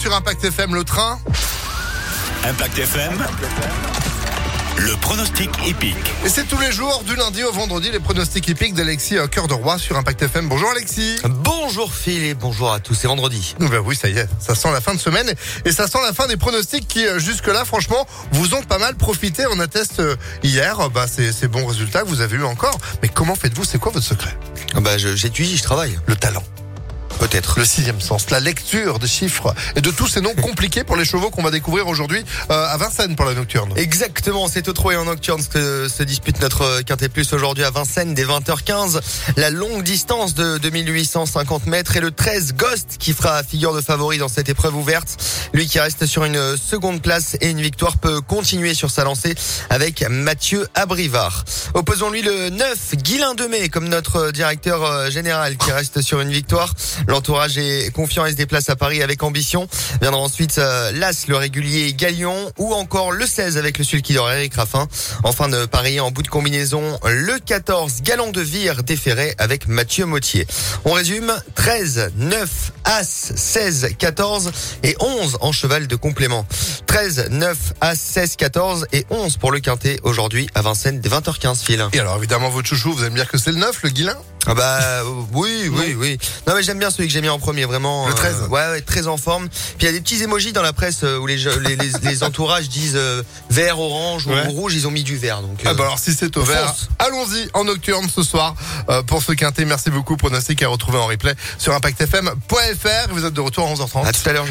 sur Impact FM, le train. Impact FM. Le pronostic épique. Et c'est tous les jours, du lundi au vendredi, les pronostics épiques d'Alexis euh, Cœur de Roi sur Impact FM. Bonjour Alexis. Bonjour Phil et bonjour à tous, c'est vendredi. Ben oui, ça y est, ça sent la fin de semaine et ça sent la fin des pronostics qui, euh, jusque-là, franchement, vous ont pas mal profité. On atteste euh, hier, bah, ces, ces bons résultats que vous avez eu encore. Mais comment faites-vous? C'est quoi votre secret? Ah Bah je- j'étudie, je travaille. Le talent. Peut-être. Le sixième sens, la lecture des chiffres et de tous ces noms compliqués pour les chevaux qu'on va découvrir aujourd'hui euh, à Vincennes pour la nocturne. Exactement, c'est au trot et en nocturne que se dispute notre euh, Quintet Plus aujourd'hui à Vincennes dès 20h15. La longue distance de 2850 mètres et le 13 Ghost qui fera figure de favori dans cette épreuve ouverte. Lui qui reste sur une seconde place et une victoire peut continuer sur sa lancée avec Mathieu Abrivard. Opposons-lui le 9 Guilain Demey comme notre directeur euh, général qui reste sur une victoire. L'entourage est confiant et se déplace à Paris avec ambition. Viendra ensuite euh, l'As, le régulier Galion ou encore le 16 avec le sulky d'or Eric Raffin. Enfin de parier en bout de combinaison le 14 Galon de Vire déféré avec Mathieu Mautier. On résume 13, 9, As, 16, 14 et 11 en cheval de complément. 13, 9, As, 16, 14 et 11 pour le quintet aujourd'hui à Vincennes dès 20h15 fil. Et alors évidemment votre chouchou, vous allez me dire que c'est le 9, le Guilin? Ah bah euh, oui, oui, oui. Non mais j'aime bien celui que j'ai mis en premier, vraiment. Le 13. euh, ouais, ouais, très en forme. Puis il y a des petits émojis dans la presse euh, où les, les, les, les entourages disent euh, vert, orange ou rouge, ils ont mis du vert. Donc, Ah bah alors si c'est au vert, allons-y en nocturne ce soir pour ce quintet. Merci beaucoup. Pronostic à retrouver en replay sur impactfm.fr. Vous êtes de retour à 11h30. à tout à l'heure. je-